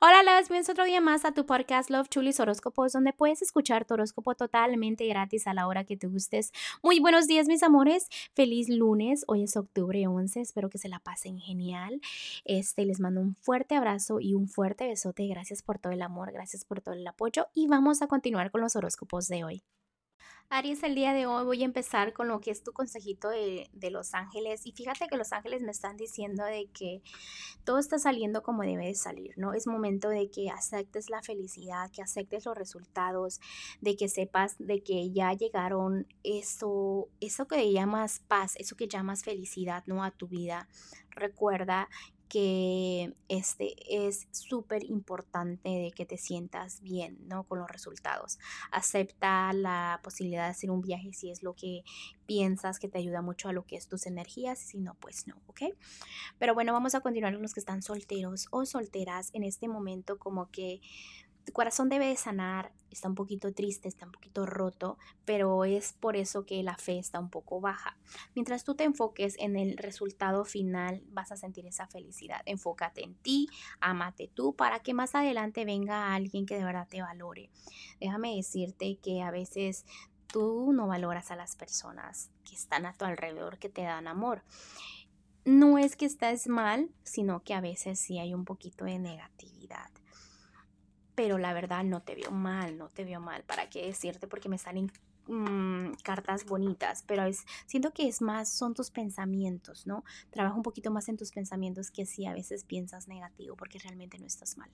Hola, las bienvenidos otro día más a tu podcast Love Chulis Horóscopos, donde puedes escuchar tu horóscopo totalmente gratis a la hora que te gustes. Muy buenos días, mis amores. Feliz lunes. Hoy es octubre 11. Espero que se la pasen genial. Este, les mando un fuerte abrazo y un fuerte besote. Gracias por todo el amor, gracias por todo el apoyo y vamos a continuar con los horóscopos de hoy. Aries, el día de hoy voy a empezar con lo que es tu consejito de, Los Ángeles. Y fíjate que Los Ángeles me están diciendo de que todo está saliendo como debe de salir, ¿no? Es momento de que aceptes la felicidad, que aceptes los resultados, de que sepas de que ya llegaron eso, eso que llamas paz, eso que llamas felicidad, ¿no? A tu vida. Recuerda que este es súper importante de que te sientas bien, ¿no? Con los resultados. Acepta la posibilidad de hacer un viaje si es lo que piensas que te ayuda mucho a lo que es tus energías, si no, pues no, ¿ok? Pero bueno, vamos a continuar con los que están solteros o solteras en este momento como que tu corazón debe de sanar, está un poquito triste, está un poquito roto, pero es por eso que la fe está un poco baja. Mientras tú te enfoques en el resultado final, vas a sentir esa felicidad. Enfócate en ti, amate tú, para que más adelante venga alguien que de verdad te valore. Déjame decirte que a veces tú no valoras a las personas que están a tu alrededor, que te dan amor. No es que estés mal, sino que a veces sí hay un poquito de negatividad pero la verdad no te veo mal, no te veo mal, ¿para qué decirte? Porque me salen mm, cartas bonitas, pero es, siento que es más, son tus pensamientos, ¿no? Trabaja un poquito más en tus pensamientos que si a veces piensas negativo, porque realmente no estás mal.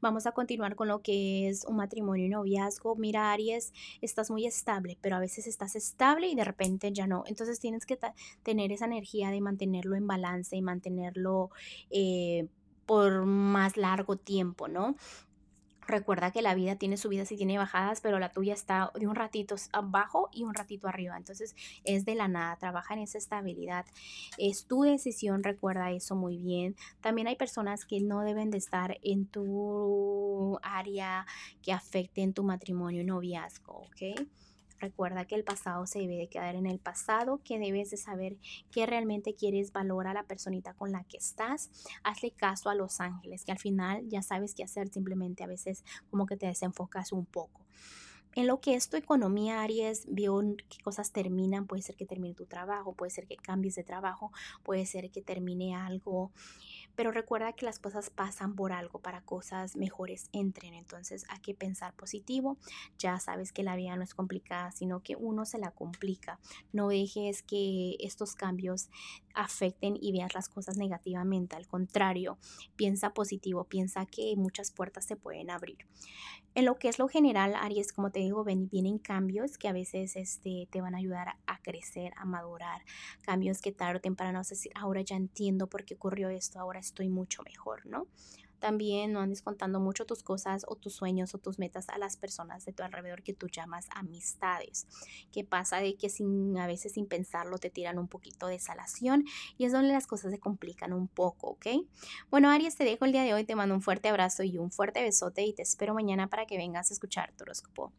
Vamos a continuar con lo que es un matrimonio y noviazgo. Mira, Aries, estás muy estable, pero a veces estás estable y de repente ya no. Entonces tienes que tener esa energía de mantenerlo en balance y mantenerlo... Eh, por más largo tiempo, ¿no? Recuerda que la vida tiene subidas y tiene bajadas, pero la tuya está de un ratito abajo y un ratito arriba. Entonces es de la nada, trabaja en esa estabilidad. Es tu decisión, recuerda eso muy bien. También hay personas que no deben de estar en tu área que afecten tu matrimonio y noviazgo, ¿ok? Recuerda que el pasado se debe de quedar en el pasado, que debes de saber que realmente quieres valorar a la personita con la que estás. Hazle caso a los ángeles, que al final ya sabes qué hacer, simplemente a veces como que te desenfocas un poco. En lo que es tu economía, Aries, vio qué cosas terminan. Puede ser que termine tu trabajo, puede ser que cambies de trabajo, puede ser que termine algo pero recuerda que las cosas pasan por algo para cosas mejores entren. Entonces hay que pensar positivo. Ya sabes que la vida no es complicada, sino que uno se la complica. No dejes que estos cambios afecten y veas las cosas negativamente. Al contrario, piensa positivo, piensa que muchas puertas se pueden abrir. En lo que es lo general, Aries, como te digo, vienen cambios que a veces este, te van a ayudar a crecer, a madurar. Cambios que tarde o temprano ahora ya entiendo por qué ocurrió esto, ahora estoy mucho mejor, ¿no? También no andes contando mucho tus cosas o tus sueños o tus metas a las personas de tu alrededor que tú llamas amistades. ¿Qué pasa de que sin, a veces sin pensarlo te tiran un poquito de salación y es donde las cosas se complican un poco, ¿ok? Bueno, Aries, te dejo el día de hoy, te mando un fuerte abrazo y un fuerte besote y te espero mañana para que vengas a escuchar tu horóscopo.